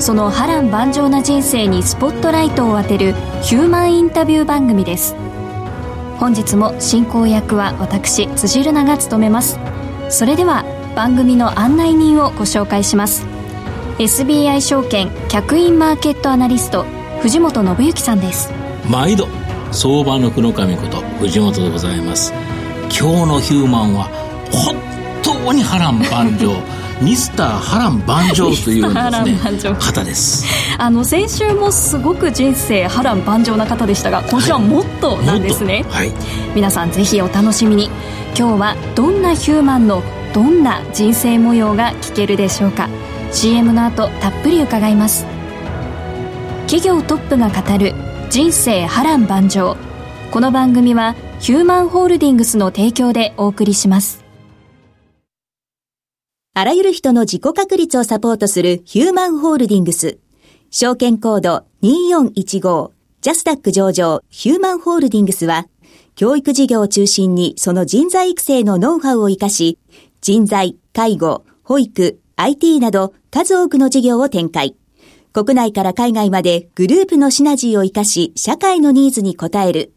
その波乱万丈な人生にスポットライトを当てるヒューマンインタビュー番組です。本日も進行役は私辻るなが務めます。それでは番組の案内人をご紹介します。SBI 証券客員マーケットアナリスト藤本信之さんです。毎度相場の福の神こと藤本でございます。今日のヒューマンは本当に波乱万丈 ミスター波乱万丈というですね方です。あの先週もすごく人生波乱万丈な方でしたが今週はもっとなんですね、はい、皆さんぜひお楽しみに。今日はどんなヒューマンのどんな人生模様が聞けるでしょうか。CM の後たっぷり伺います。企業トップが語る人生波乱万丈。この番組はヒューマンホールディングスの提供でお送りしますあらゆる人の自己確立をサポートするヒューマンホールディングス。証券コード2415ジャスダック上場ヒューマンホールディングスは、教育事業を中心にその人材育成のノウハウを活かし、人材、介護、保育、IT など数多くの事業を展開。国内から海外までグループのシナジーを活かし、社会のニーズに応える。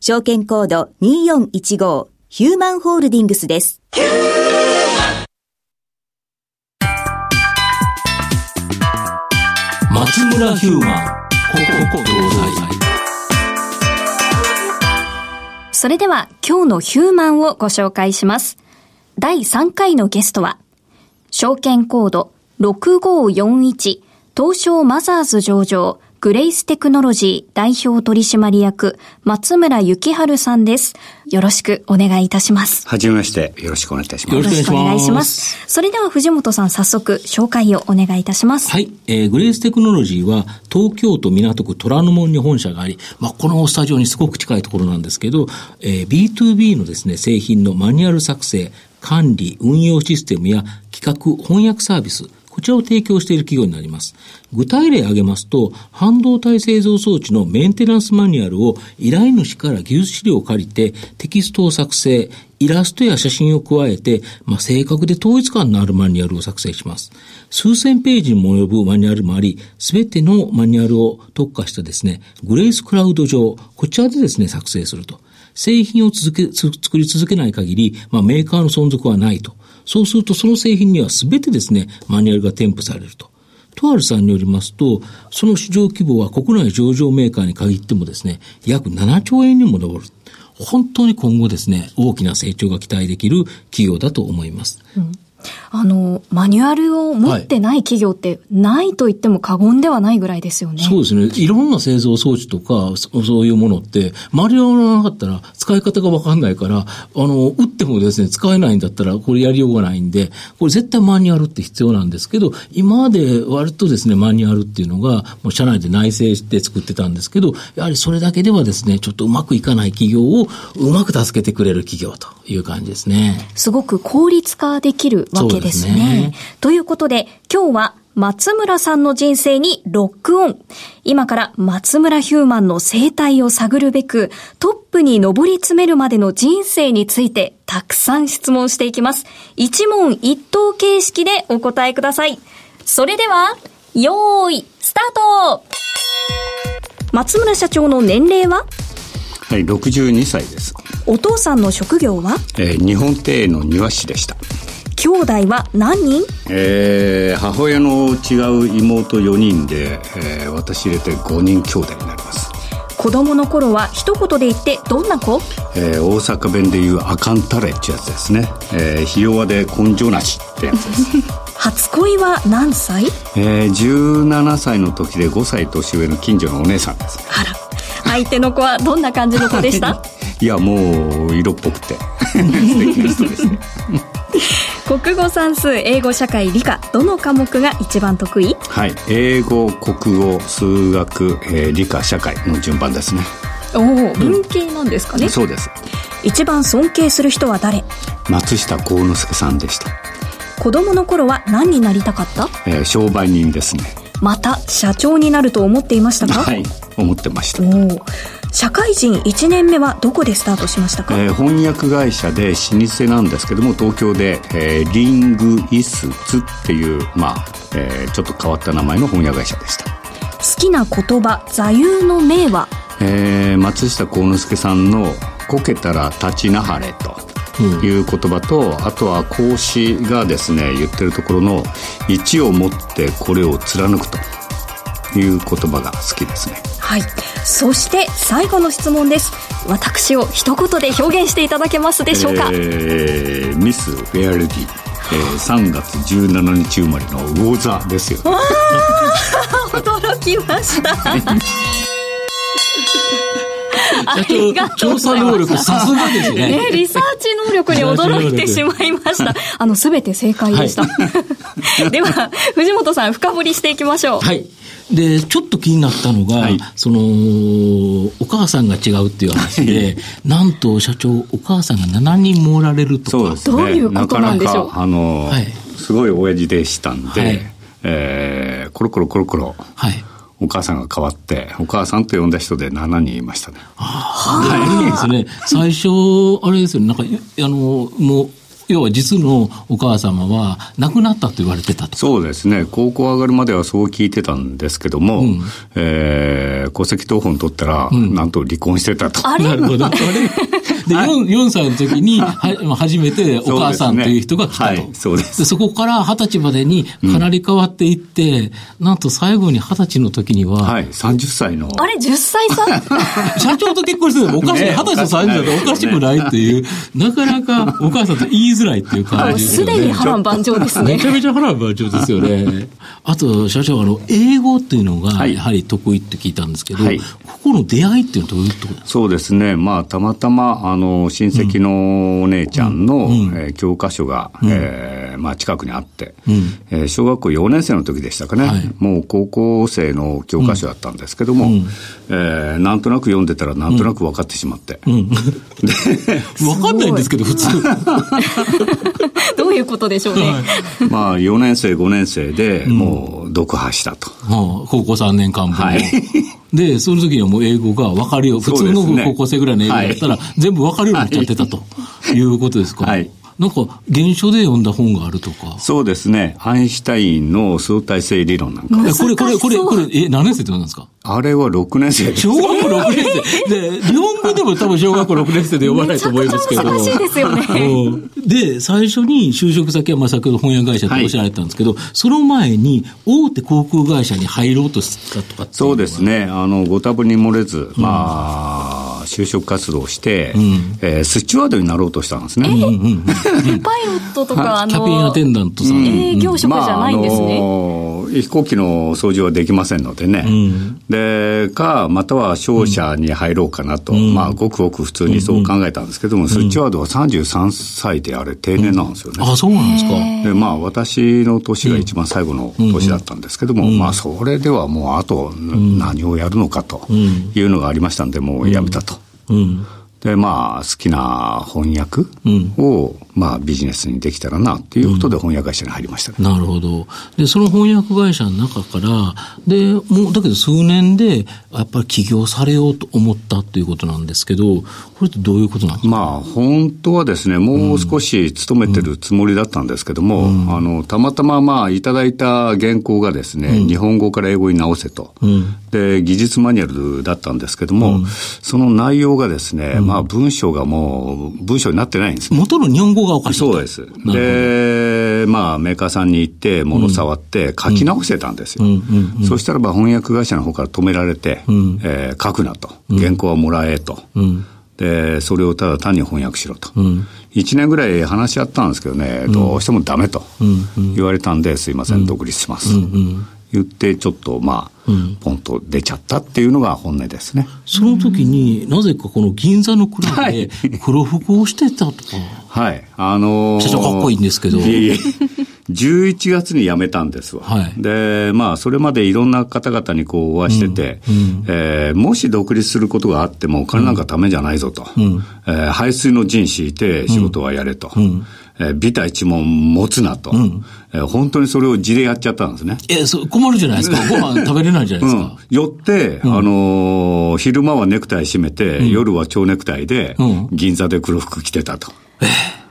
証券コード2415ヒューマンホールディングスです。ラヒューマンこここそれでは今日のヒューマンをご紹介します。第3回のゲストは証券コード6541東証マザーズ上場グレイステクノロジー代表取締役、松村幸春さんです。よろしくお願いいたします。はじめまして、よろしくお願いいたします。よろしくお願いします。それでは藤本さん早速紹介をお願いいたします。はい。えー、グレイステクノロジーは東京都港区虎ノ門に本社があり、まあ、このスタジオにすごく近いところなんですけど、えー、B2B のですね、製品のマニュアル作成、管理、運用システムや企画、翻訳サービス、こちらを提供している企業になります。具体例を挙げますと、半導体製造装置のメンテナンスマニュアルを依頼主から技術資料を借りてテキストを作成、イラストや写真を加えて、まあ、正確で統一感のあるマニュアルを作成します。数千ページにも及ぶマニュアルもあり、すべてのマニュアルを特化したですね、グレイスクラウド上、こちらでですね、作成すると。製品を続け、作り続けない限り、まあ、メーカーの存続はないと。そうするとその製品には全てですね、マニュアルが添付されると。とあるさんによりますと、その市場規模は国内上場メーカーに限ってもですね、約7兆円にも上る。本当に今後ですね、大きな成長が期待できる企業だと思います。うんあの、マニュアルを持ってない企業ってないと言っても過言ではないぐらいですよね。そうですね。いろんな製造装置とか、そういうものって、マニュアルがなかったら使い方がわかんないから、あの、打ってもですね、使えないんだったら、これやりようがないんで、これ絶対マニュアルって必要なんですけど、今まで割とですね、マニュアルっていうのが、もう社内で内製して作ってたんですけど、やはりそれだけではですね、ちょっとうまくいかない企業をうまく助けてくれる企業という感じですね。すごく効率化できるわけですですね。ということで、今日は松村さんの人生にロックオン。今から松村ヒューマンの生態を探るべく、トップに上り詰めるまでの人生についてたくさん質問していきます。一問一答形式でお答えください。それでは、よーい、スタート松村社長の年齢は？はい、62歳です。お父さんの職業は？えー、日本庭園の庭師でした。兄弟は何人？えー、母親の違う妹4人で、えー、私入れて5人兄弟になります子供の頃は一言で言ってどんな子？えー大阪弁で言うあかんたれってやつですね。えー、ひ弱で根性なしってやつです。初恋は何歳？えー、17歳の時で5歳年上の近所のお姉さんです。あら相手の子はどんな感じの子でした？いや、もう、色っぽくて。素敵な人ですね。国語算数英語社会理科どの科目が一番得意？はい。英語、国語、数学、えー理科、社会の順番ですね。おお文系なんですかね、そうです。一番尊敬する人は誰？松下幸之助さんでした。子供の頃は何になりたかった？えー商売人ですね。また社長になると思っていましたか、はい。思ってました。社会人1年目はどこでスタートしましたか、えー翻訳会社で老舗なんですけども東京で、えーリングイスツっていう、まあえーちょっと変わった名前の翻訳会社でした、好きな言葉座右の銘は？えー松下幸之助さんの「こけたら立ちなはれ」という言葉と、あとは孔子がですね言ってるところの「一をもってこれを貫く」という言葉が好きですね。はい。そして最後の質問です。私を一言で表現していただけますでしょうか、えーミス・フェアレディ、えー3月17日生まれの魚座ですよね。驚きました 調査能力さすがですね。ね、リサーチ能力に驚いてしまいました。あの、すべて正解でした。では、藤本さん、深掘りしていきましょう。はい。で、ちょっと気になったのが、はいその、お母さんが違うっていう話で、なんと社長、お母さんが7人もおられるとか。そうですねどういうことなんでしょう？なかなかあの、はいすごい親父でしたんで、はいえーコロコロコロコロはい。お母さんが変わってお母さんと呼んだ人で7人いましたねはい。ですね。最初、あれですよね、なんか、あの、もう、要は実のお母様は亡くなったと言われてたと。そうですね高校上がるまではそう聞いてたんですけども、えー戸籍謄本取ったら、なんと離婚してたとあれ？なるほど。あれ？で、4, 4歳の時に、はまあ初めてお母さんという人が来たと。そうですね。はい。そうです。そこから20歳までにかなり変わっていって、なんと最後に20歳の時には、はい。30歳の。あれ、10歳差？社長と結婚しててもおかしい、ね二十歳と30歳っておかしくないっていう、なかなかお母さんと言いづらいっていう感じ。ですよね。すでに波乱万丈ですね。め。ちゃめちゃ腹番長ですよね。あと、社長、あの、英語っていうのが、はい。やはり得意って聞いたんですけど、はい。ここの出会いっていうのはどういうところですか？そうですね。まあ、たまたま、あの、親戚のお姉ちゃんの、えー教科書が、えーまあ、近くにあって、えー小学校4年生の時でしたかね。はい。もう高校生の教科書だったんですけども、えーなんとなく読んでたら、なんとなく分かってしまって。わかんないんですけど、普通。どういうことでしょうね。まあ、4年生、5年生でもう読破したと。はあ高校3年間分を。はいで、その時にはもう英語が分かるよ。普通の高校生ぐらいの英語だったら、全部分かるようになっちゃってたということですか？はいなんか、原書で読んだ本があるとか。そうですね。アインシュタインの相対性理論なんか。えこれ、これ、これ、これ、え、何年生ってことなんですか？あれは6年生。小学校6年生。で、日本語でも多分小学校6年生で読まないと思いますけど。難しいですよねうんで、最初に就職先は、まあ、先ほど翻訳会社っておっしゃられたんですけど、その前に大手航空会社に入ろうとしたとかそうですね。あの、ご多分に漏れず、まあ、就職活動をして、えースチュワードになろうとしたんですね。パイロットとか、あキャビンアテンダントさん。営業職じゃないんですね。まああの飛行機の操縦はできませんのでね。で、か、または商社に入ろうかなと、まあ、ごくごく普通にそう考えたんですけども、スチュワードは33歳であれ定年なんですよね。あ、そうなんですか。でまあ、私の年が一番最後の年だったんですけども、まあ、それではもう、あと何をやるのかというのがありましたんで、もうやめたと。うん。で、まあ、好きな翻訳を、まあ、ビジネスにできたらな、っていうことで翻訳会社に入りましたね。なるほど。で、その翻訳会社の中から、で、もう、だけど数年で、やっぱり起業されようと思ったっていうことなんですけど、これってどういうことなんですか？まあ、本当はですね、もう少し勤めてるつもりだったんですけども、あの、たまたままあ、いただいた原稿がですね、日本語から英語に直せと。で、技術マニュアルだったんですけども、その内容がですね、まあ、文章がもう、文章になってないんですね。元の日本語がおかしいと。そうです。で、まあ、メーカーさんに行って、物触って書き直してたんですよ。そしたらば翻訳会社の方から止められて、うん、えー、書くなと。原稿はもらえと。うんで、それをただ単に翻訳しろと。うん、1年ぐらい話し合ったんですけどね、どうしてもダメと言われたんで、すいません、独立します。言って、ちょっとまあ、ポンと出ちゃったっていうのが本音ですね。その時になぜかこの銀座のクラブで黒服をしてたとか。はい。あのー、社長かっこいいんですけど。いえいえ11月に辞めたんですわ。はい、で、まあ、それまでいろんな方々にこうお会いしてて、うんうん、えー、もし独立することがあってもお金なんかためじゃないぞと。うん、えー、排水の陣敷いて仕事はやれと。うんえー、ビタ一問持つなと、うん、えー、本当にそれを地でやっちゃったんですね。えそ困るじゃないですか。ご飯食べれないじゃないですか。うん、よって、うん、あのー、昼間はネクタイ締めて、夜は蝶ネクタイで、銀座で黒服着てたと。えー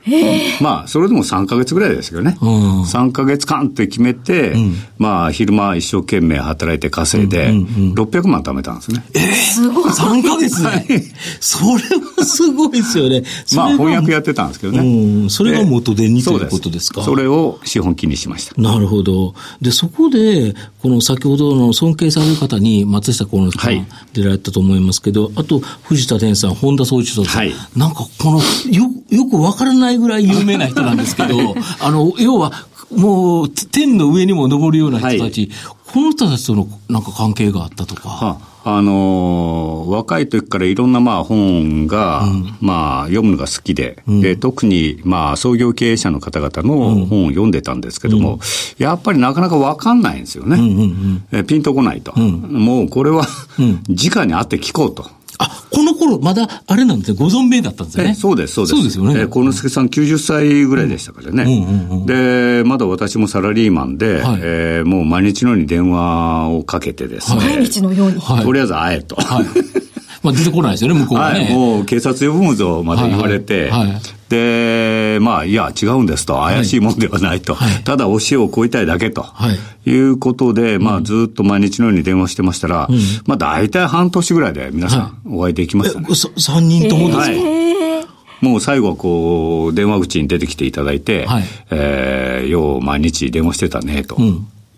まあ、それでも3か月ぐらいですけどね。うん、3か月間って決めて、うん、まあ、昼間一生懸命働いて稼いで、600万貯めたんですね。えー、すごい。3か月で、それはすごいですよね。まあ、翻訳やってたんですけどね。それが元手にということですか？それを資本金にしました。なるほど。で、そこで、この先ほどの尊敬される方に松下幸之さん出られたと思いますけど、はい、あと藤田天さん、本田宗一郎さん、はい、なんかこのよよくわからないぐらい有名な人なんですけど、あの要はもう天の上にも登るような人たち、はい、この人たちとのなんか関係があったとか。はああのー、若い時からいろんなまあ本が、うん、まあ読むのが好きで、うん、で、特にまあ創業経営者の方々の本を読んでたんですけども、うん、やっぱりなかなかわかんないんですよね。うんうんうん、ピンとこないと。もうこれは、直に会って聞こうと。あ、この頃、まだ、あれなんですね、ご存命だったんですね。そうです、そうです。そうですよね。幸之助さん90歳ぐらいでしたからね。で、まだ私もサラリーマンで、はい、えー、もう毎日のように電話をかけてですね。毎日のように。とりあえず会えと。はいまあ出てこないですよね、向こうはね。はい、もう警察呼ぶむぞまで言われて、はいはい、で、まあ、いや、違うんですと、怪しいもんではないと、はい、ただ教えを超えたいだけと、はい、いうことで、まあ、ずっと毎日のように電話してましたら、うん、まあ、大体半年ぐらいで皆さんお会いできましたね。はい、3人ともですか、えー、もう最後はこう、電話口に出てきていただいて、はい、えー、よう毎日電話してたね、と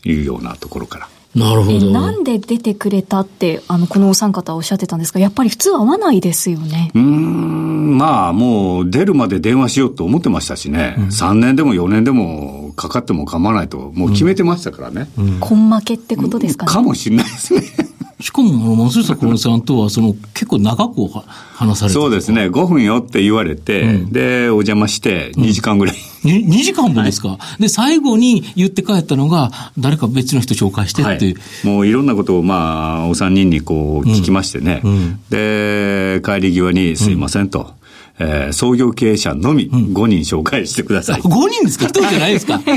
いうようなところから。なるほど。なんで出てくれたって、あの、このお三方はおっしゃってたんですが、やっぱり普通会わないですよね。うん、まあ、もう出るまで電話しようと思ってましたしね、うん、3年でも4年でもかかっても構わないと、もう決めてましたからね。うん。根負けってことですかね？かもしれないですね。しかも、松下幸之さんとは、その、結構長く話されてそうですね、5分よって言われて、うん、で、お邪魔して、2時間ぐらい。うん、2, 2時間もですか、はい、で、最後に言って帰ったのが、誰か別の人紹介してっていう。はい、もういろんなことを、まあ、お三人にこう、聞きましてね。うん、で、帰り際に、すいませんと。えー、創業経営者のみ5人紹介してください。5人ですか ?1 人じゃないですか？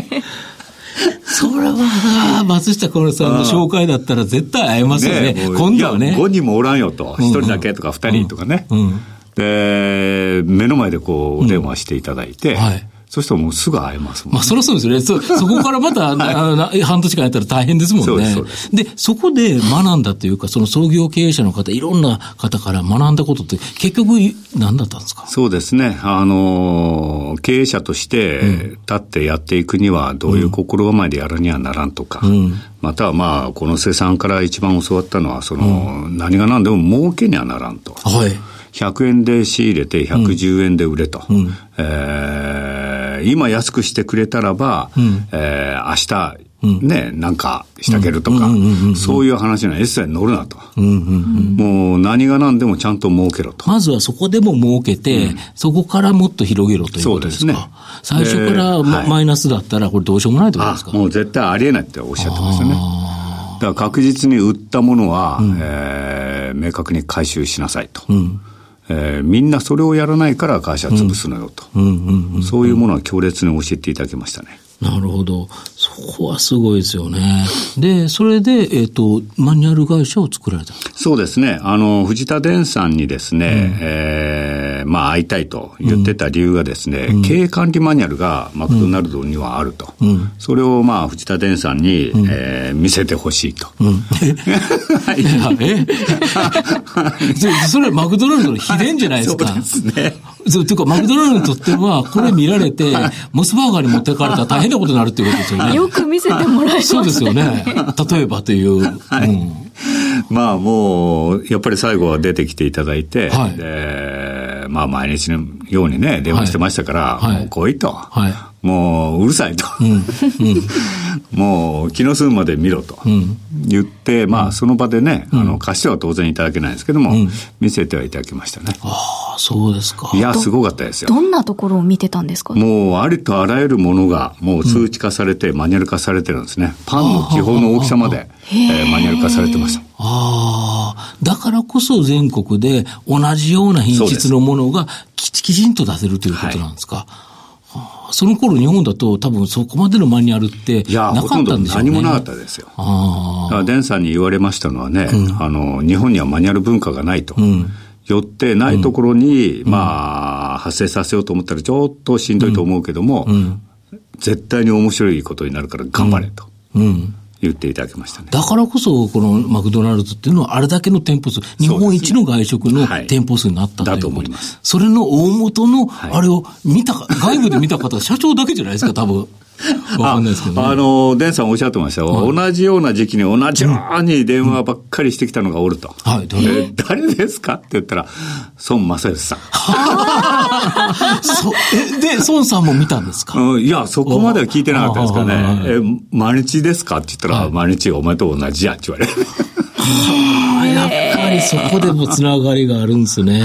それは、松下幸之さんの紹介だったら絶対会えますよね。ね今度はね。5人もおらんよと。1人だけとか2人とかね。うんうん、で、目の前でこう、お電話していただいて、うんはいそしたらもうすぐ会えますもん、ね、まあ、そりゃそうですよね。そ、そこからまた、はい、半年間やったら大変ですもんね。ですでそこで学んだというか、その創業経営者の方、いろんな方から学んだことって、結局、何だったんですか？そうですね。あの、経営者として、立ってやっていくには、どういう心構えでやるにはならんとか、うん、またはまあ、この生産から一番教わったのは、その、うん、何が何でも儲けにはならんと。はい。100円で仕入れて110円で売れと。うん、えー、今安くしてくれたらば、うん、えー、明日、ね、なんかしてあげるとか、そういう話には一切乗るなと、もう何が何でもちゃんと儲けろと。まずはそこでも儲けて、うん、そこからもっと広げろということですか。そうですね。最初からマイナスだったら、これどうしようもないとことですか？もう絶対ありえないっておっしゃってましたね。だから確実に売ったものは、うん、えー、明確に回収しなさいと。うんえー、みんなそれをやらないから会社潰すのよと、そういうものは強烈に教えていただきましたね。なるほど。そこはすごいですよね。で、それで、えっ、ー、と、マニュアル会社を作られたそうですね。あの、藤田伝さんにですね、うん、えー、まあ、会いたいと言ってた理由がですね、うん、経営管理マニュアルがマクドナルドにはあると。うん、それを、まあ、藤田伝さんに、うん、えー、見せてほしいと。うん、え？それはマクドナルドの秘伝じゃないですか。そうですね。そう、というか、マクドナルドにとっては、これ見られて、モスバーガーに持ってかれたら大変なことになるっていうことですよね。よく見せてもらいます、ね、そうですよね。例えばという。はい、うん まあもう、やっぱり最後は出てきていただいて、はい、でまあ毎日のようにね、電話してましたから、はい、もう来いと。はいもううるさいと、うんうん、もう気の済むまで見ろと言って、うん、まあその場でね、あの貸しては当然いただけないんですけども、見せてはいただきましたね。ああ、そうですか。いや、すごかったですよ。どんなところを見てたんですか？もうありとあらゆるものがもう数値化されて、マニュアル化されてるんですね。パンの基本の大きさまで、えー、マニュアル化されてました。ああ、だからこそ全国で同じような品質のものがきちんと出せるということなんですか？はいその頃日本だと多分そこまでのマニュアルってなかったんでしょうね。何もなかったですよ。ああ。デンさんに言われましたのはね、うん、あの、日本にはマニュアル文化がないと。うんよってないところに、うん、まあ、発生させようと思ったらちょっとしんどいと思うけども、うん、絶対に面白いことになるから頑張れと。うん言っていただきましたね。だからこそ、このマクドナルドっていうのは、あれだけの店舗数、日本一の外食の店舗数になったという、だと思います。それの大元の、あれを見た、外部で見た方、社長だけじゃないですか、多分。わかんないですけど、ね、あの、デンさんおっしゃってましたよ、はい、同じような時期に同じように電話ばっかりしてきたのがおると。はい、誰？誰ですか？って言ったら、孫正義さん。そえで、孫さんも見たんですか、うん、いや、そこまでは聞いてなかったですかね。え、毎日ですか？って言ったら、はい、毎日お前と同じやって言われる。はあ、やっぱりそこでもつながりがあるんですね。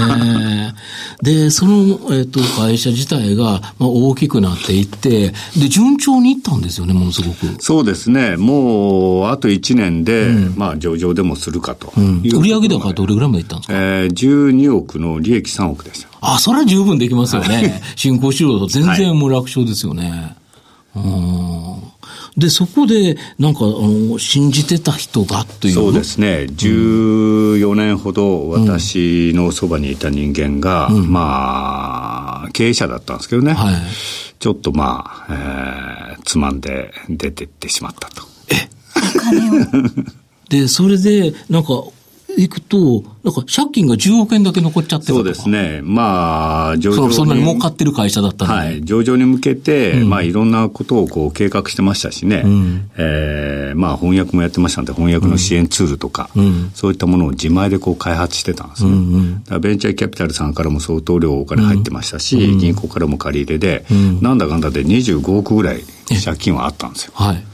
で、その、えっ、ー、と、会社自体が、まあ、大きくなっていって、で、順調にいったんですよね、ものすごく。そうですね。もう、あと1年で、うん、まあ、上場でもするかと、うん、売上高どれぐらいまでいったんですか？えー、12億の利益3億でした。あ、それは十分できますよね。新興市場と全然もう楽勝ですよね。はい、うんで、そこで、なんか、あの、信じてた人がという。そうですね。14年ほど私のそばにいた人間が、うん、まあ、経営者だったんですけどね。はい、ちょっとまあ、えー、つまんで出てってしまったと。え？お金を。で、それで、なんか、いくと、なんか借金が10億円だけ残っちゃってるそうですね。まあ、上場に。そんなに儲かってる会社だった。はい。上場に向けて、うん、まあ、いろんなことをこう計画してましたしね。うん、えー、まあ、翻訳もやってましたんで、翻訳の支援ツールとか、うん、そういったものを自前でこう開発してたんですね。うんうん、だベンチャーキャピタルさんからも相当量お金入ってましたし、銀行からも借り入れで、なんだかんだで25億ぐらい借金はあったんですよ。はい。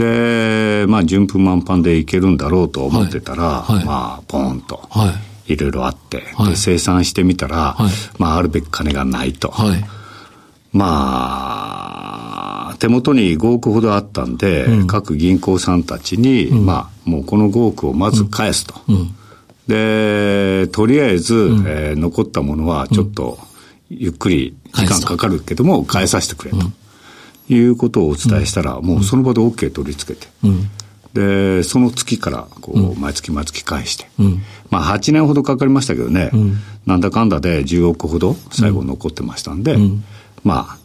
で、まあ、順風満帆でいけるんだろうと思ってたら、はい。はい、まあ、ポーンと、い。ろいろあって、はい、で生産してみたら、まあ、あるべき金がないと。まあ、手元に5億ほどあったんで、うん、各銀行さんたちに、うん、まあ、もうこの5億をまず返すと。うん、で、とりあえず、うん、えー、残ったものはちょっと、ゆっくり時間かかるけども、返させてくれと。いうことをお伝えしたら、もうその場で OK 取り付けて、で、その月から、こう、毎月毎月返して、まあ8年ほどかかりましたけどね、なんだかんだで10億ほど最後残ってましたんで、まあ、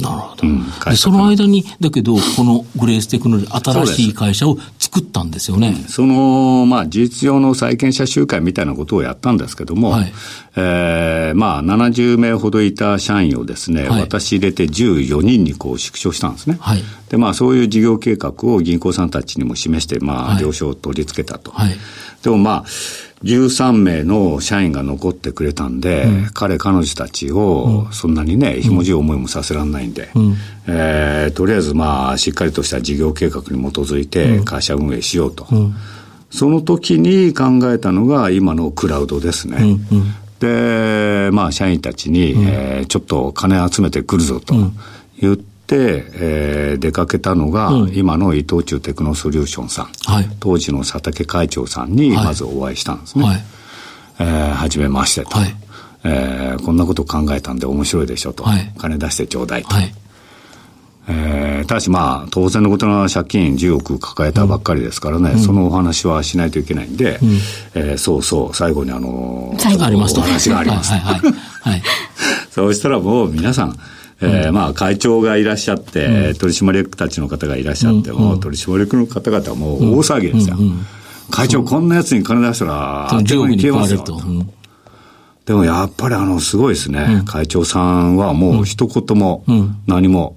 なるほど。うん、その間に、だけど、このグレーステクノロジー、新しい会社を作ったんですよね。その、まあ、事実上の債権者集会みたいなことをやったんですけども、はい、えー、まあ、70名ほどいた社員をですね、はい、私入れて14人にこう縮小したんですね。はい、で、まあ、そういう事業計画を銀行さんたちにも示して、まあ、了承を取り付けたと。はい、でもまあ、13名の社員が残ってくれたんで、うん、彼、彼女たちをそんなにね、ひもじい思いもさせられないんで、うん、えー、とりあえずまあ、しっかりとした事業計画に基づいて会社運営しようと。うん、その時に考えたのが今のクラウドですね。で、まあ、社員たちに、えー、ちょっと金集めてくるぞと言って、、えー、出かけたのが、うん、今の伊藤忠テクノソリューションさん、はい、当時の佐竹会長さんにまずお会いしたんですね。はい、えー、はじめましてと、はい、えー、こんなこと考えたんで面白いでしょと、はい、金出してちょうだいと。はい。えー、ただしまあ、当然のことな借金10億抱えたばっかりですからね、うん、そのお話はしないといけないんで、うん、えー、そうそう、最後にあのー、最後ありますと。お話があります。はいはい、はい。そうしたらもう皆さん、えー、まあ会長がいらっしゃって、取締役たちの方がいらっしゃっても、取締役の方々はもう大騒ぎですよ。会長こんなやつに金出したら、上部に食われると。でもやっぱりあの、すごいですね。会長さんはもう一言も何も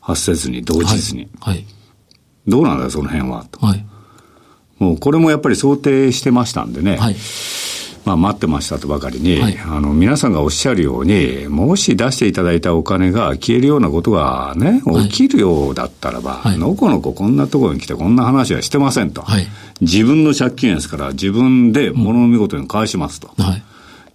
発せずに、動じずに。はい。どうなんだよ、その辺は。と。はい。もうこれもやっぱり想定してましたんでね。はい。まあ待ってましたとばかりに、はいあの、皆さんがおっしゃるように、もし出していただいたお金が消えるようなことがね、はい起きるようだったらば、はいのこのここんなところに来てこんな話はしてませんと。はい自分の借金ですから、自分で物の見事に返しますと。はい。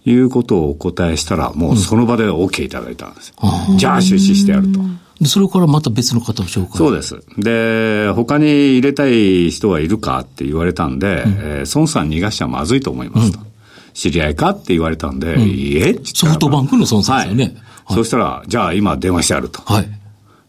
いうことをお答えしたら、もうその場で OK いただいたんです。あじゃあ出資してやると。で、それからまた別の方を紹介。そうです。で、他に入れたい人はいるかって言われたんで、えー孫さん逃がしちゃまずいと思いますと。知り合いかって言われたんで、いいえっソフトバンクの孫さんですよね。はい。はい。そしたら、じゃあ今電話してあると。はい。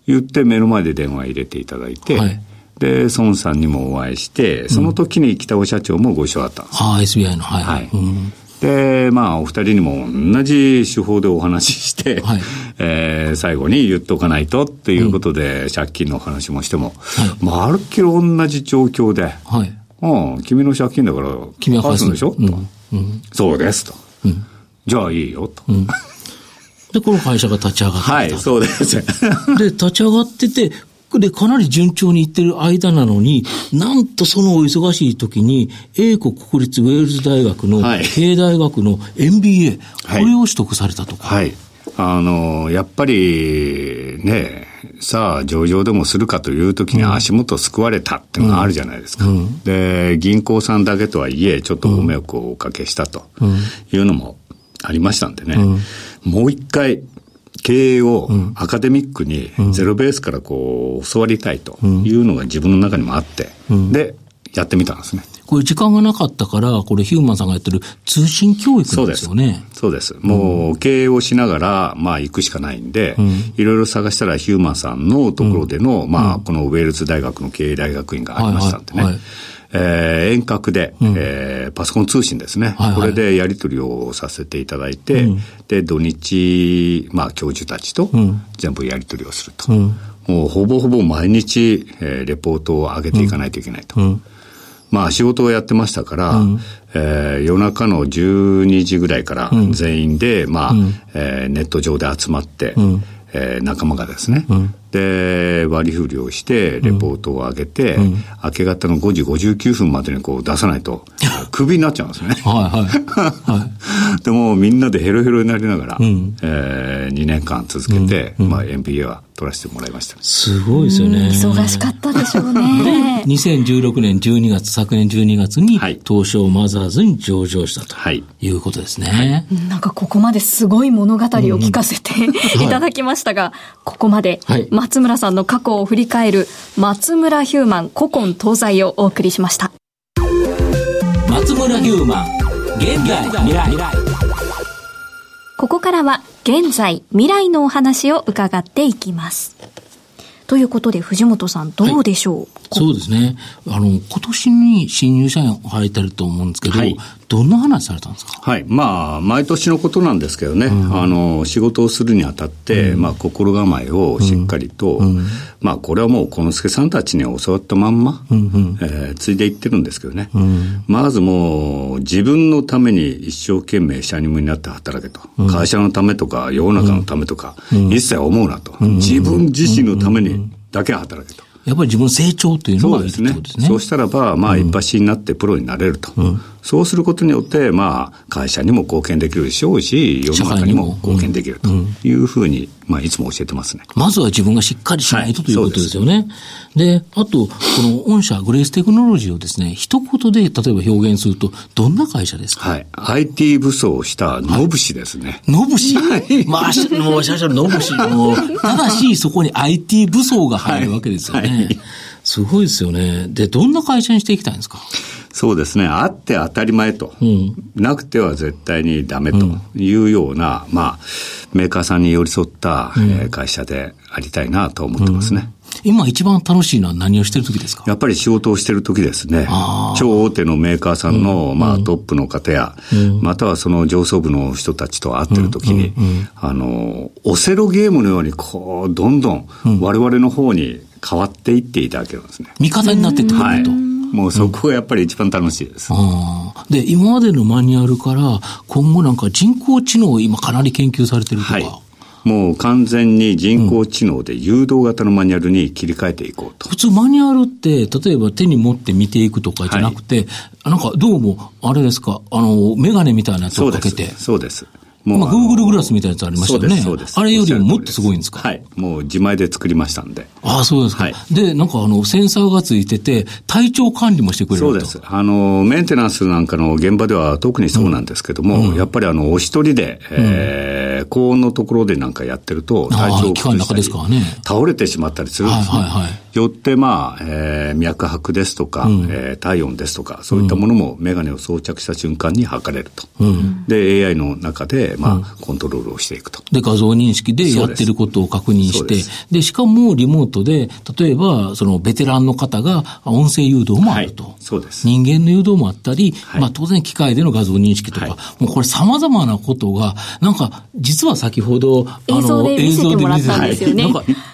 言って目の前で電話入れていただいて、はい。で、孫さんにもお会いして、その時に北尾社長もご一緒だったんです。ああ、SBI の、はい。はい。うん。で、まあ、お二人にも同じ手法でお話しして、はい。えー最後に言っとかないとっていうことで、借金の話もしても、まるっきり同じ状況で、はい。うん、君の借金だから、君は返す。返すんでしょ、うん。とそうですと。じゃあいいよと。で、この会社が立ち上がってた。はい、そうです。で、立ち上がってて、で、かなり順調にいってる間なのに、なんとそのお忙しい時に、英国国立ウェールズ大学の、はい経営大学の MBA、はいこれを取得されたとか。はい。あの、やっぱりね、さあ上場でもするかという時に足元救われたっていうのがあるじゃないですか。で、銀行さんだけとはいえ、ちょっとご迷惑をおかけしたというのもありましたんでね、もう一回、経営をアカデミックにゼロベースからこう教わりたいというのが自分の中にもあって、で、やってみたんですね。これ時間がなかったから、これヒューマンさんがやってる通信教育なんでそうです。すよね。そうです。もう経営をしながら、まあ行くしかないんで、いろいろ探したらヒューマンさんのところでの、まあこのウェールズ大学の経営大学院がありましたんでね。はいはい。はいえー遠隔で、えーパソコン通信ですね、はいはい。これでやり取りをさせていただいて、で、土日、まあ、教授たちと全部やり取りをすると。もうほぼほぼ毎日、えーレポートを上げていかないといけないと。まあ仕事をやってましたから、えー夜中の12時ぐらいから全員で、まあ、えーネット上で集まって、えー仲間がですね、で、割り振りをして、レポートを上げて、明け方の5時59分までにこう出さないと、クビになっちゃうんですね。はいはい。はい。でもみんなでヘロヘロになりながら、え2年間続けて、まあ MBA は取らせてもらいました。すごいですよね。忙しかったでしょうね。2016年12月、昨年12月にはい東証マザーズに上場したとはいいうことですね。なんかここまですごい物語を聞かせていただきましたが、ここまではい松村さんの過去を振り返る松村ヒューマン古今東西をお送りしました。松村ヒューマン、現在未来。ここからは現在未来のお話を伺っていきます。ということで藤本さんどうでしょう、そうですね。あの、今年に新入社員入られてると思うんですけど、はい。どんな話されたんですか？はい。まあ、毎年のことなんですけどね、あの、仕事をするにあたって、まあ、心構えをしっかりと、まあ、これはもう、この助さんたちに教わったまんま、えーついでいってるんですけどね。まずもう、自分のために一生懸命社務になって働けと。会社のためとか、世の中のためとか、一切思うなと。自分自身のためにだけ働けと。やっぱり自分の成長というのがうですねてことですね。そうしたらば、まあ、一発になってプロになれると。そうすることによって、まあ、会社にも貢献できるでしょうし、世の中にも貢献できるというふうに、まあ、いつも教えてますね。まずは自分がしっかりしないと、はいということですよね。であと、この御社グレーステクノロジーをですね、一言で例えば表現すると、どんな会社ですか？はい。IT 武装をしたノブシですね。ノブシ？まあ、しもう、社長のノブシ。もう、ただし、そこに IT 武装が入るわけですよね。はいはいすごいですよね。で、どんな会社にしていきたいんですかそうですね。あって当たり前と。ん。なくては絶対にダメというような、まあ、メーカーさんに寄り添った、えー会社でありたいなと思ってますね。今一番楽しいのは何をしてる時ですか？やっぱり仕事をしてる時ですね。超大手のメーカーさんの、まあ、トップの方や、またはその上層部の人たちと会ってる時に、あの、オセロゲームのように、こう、どんどん我々の方に変わっていっていただけるんですね。味方になってってくれると。もうそこがやっぱり一番楽しいです。で、今までのマニュアルから、今後なんか人工知能を今かなり研究されてるとか。はいもう完全に人工知能で誘導型のマニュアルに切り替えていこうと。普通マニュアルって、例えば手に持って見ていくとかじゃなくて、はい、なんかどうも、あれですか、あの、メガネみたいなやつをかけて。そうです。そうですもう、まあ、グーグルグラスみたいなやつありましたよね。そうです、あれよりももっとすごいんですか？はい。もう自前で作りましたんで。ああ、そうですか。はい、で、なんかあの、センサーがついてて、体調管理もしてくれるそうです。あの、メンテナンスなんかの現場では特にそうなんですけども、うん、やっぱりあの、お一人で、えー、高温のところでなんかやってると、体調を崩したり、ね、倒れてしまったりするんですね。はいはいはいよって、まあ、えー、脈拍ですとか、うん、えー、体温ですとか、そういったものもメガネを装着した瞬間に測れると。うん、で、AI の中で、まあ、コントロールをしていくと。で、画像認識でやってることを確認して、でしかもリモートで、例えば、そのベテランの方が音声誘導もあると。はい、そうです。人間の誘導もあったり、はい、まあ当然機械での画像認識とか、はい、もうこれ様々なことが、なんか、実は先ほど、あの、映像で見せてもらったんですよね。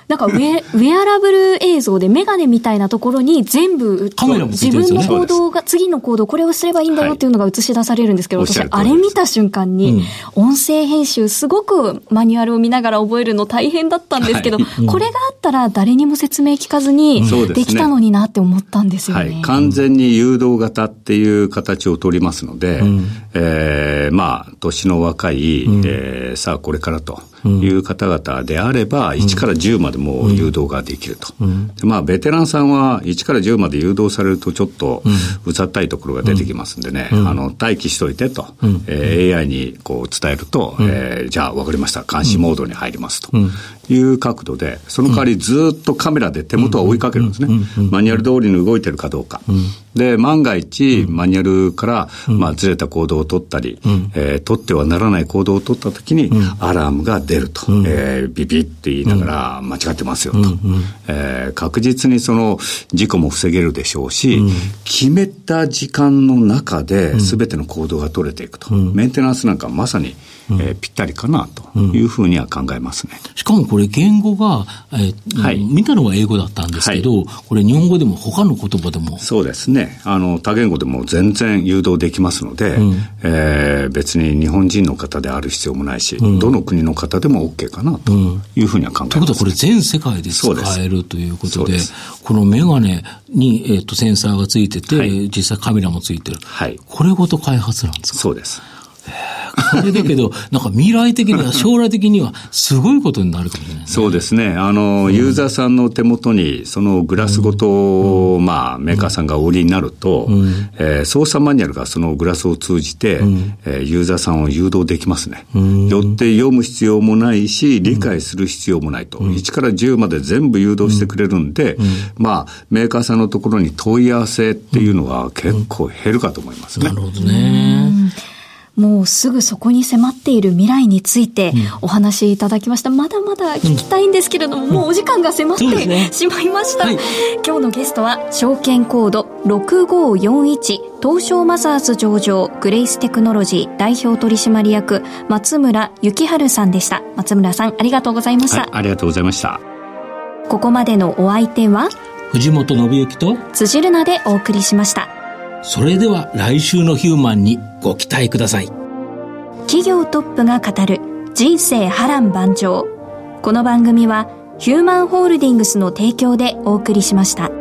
なんか、ウェ、ウェアラブル映像でメガネみたいなところに全部、カメラも自分の行動が、次の行動、これをすればいいんだよっていうのが映し出されるんですけど、私、あれ見た瞬間に、音声編集、すごくマニュアルを見ながら覚えるの大変だったんですけど、これがあったら誰にも説明聞かずにできたのになって思ったんですよね。はい、完全に誘導型っていう形を取りますので、うん、えー、まあ、年の若い、うん、えー、さあこれからと。いう方々であれば、1から10までも誘導ができると。でまあ、ベテランさんは1から10まで誘導されるとちょっとうざったいところが出てきますんでね、あの、待機しといてと、えー、AI にこう伝えると、えー、じゃあ分かりました、監視モードに入りますという角度で、その代わりずっとカメラで手元は追いかけるんですね。マニュアル通りに動いてるかどうか。で、万が一、マニュアルから、まあ、ずれた行動を取ったり、えー、取ってはならない行動を取ったときに、アラームが出ると。えー、ビビって言いながら、間違ってますよと。えー、確実にその、事故も防げるでしょうし、決めた時間の中で、全ての行動が取れていくと。メンテナンスなんかまさに、えー、ぴったりかなというふうには考えますね。しかもこれ言語が、えーはい、見たのは英語だったんですけど、はい、これ日本語でも他の言葉でも。そうですね。あの、多言語でも全然誘導できますので、うん、えー、別に日本人の方である必要もないし、うん、どの国の方でも OK かなというふうには考えます、ね、ということはこれ全世界で使えるということで、でこのメガネに、えーと、センサーがついてて、はい、実際カメラもついてる。はい。これごと開発なんですか？そうです。これだけど、なんか未来的には、将来的には、すごいことになるかもしれない、ね、そうですね。あの、ユーザーさんの手元に、そのグラスごと、うん、まあ、メーカーさんがお売りになると、うん、えー、操作マニュアルがそのグラスを通じて、うん、えー、ユーザーさんを誘導できますね。うん、よって読む必要もないし、理解する必要もないと。うん、1から10まで全部誘導してくれるんで、まあ、メーカーさんのところに問い合わせっていうのは結構減るかと思いますね。なるほどね。もうすぐそこに迫っている未来についてお話しいただきました。まだまだ聞きたいんですけれども、もうお時間が迫って、しまいました、はい、今日のゲストは、証券コード6541東証マザーズ上場グレイステクノロジー代表取締役松村幸春さんでした。松村さん、ありがとうございました。はい、ありがとうございました。ここまでのお相手は、藤本信之と辻るなでお送りしました。それでは来週のヒューマンにご期待ください。企業トップが語る人生波乱万丈。この番組はヒューマンホールディングスの提供でお送りしました。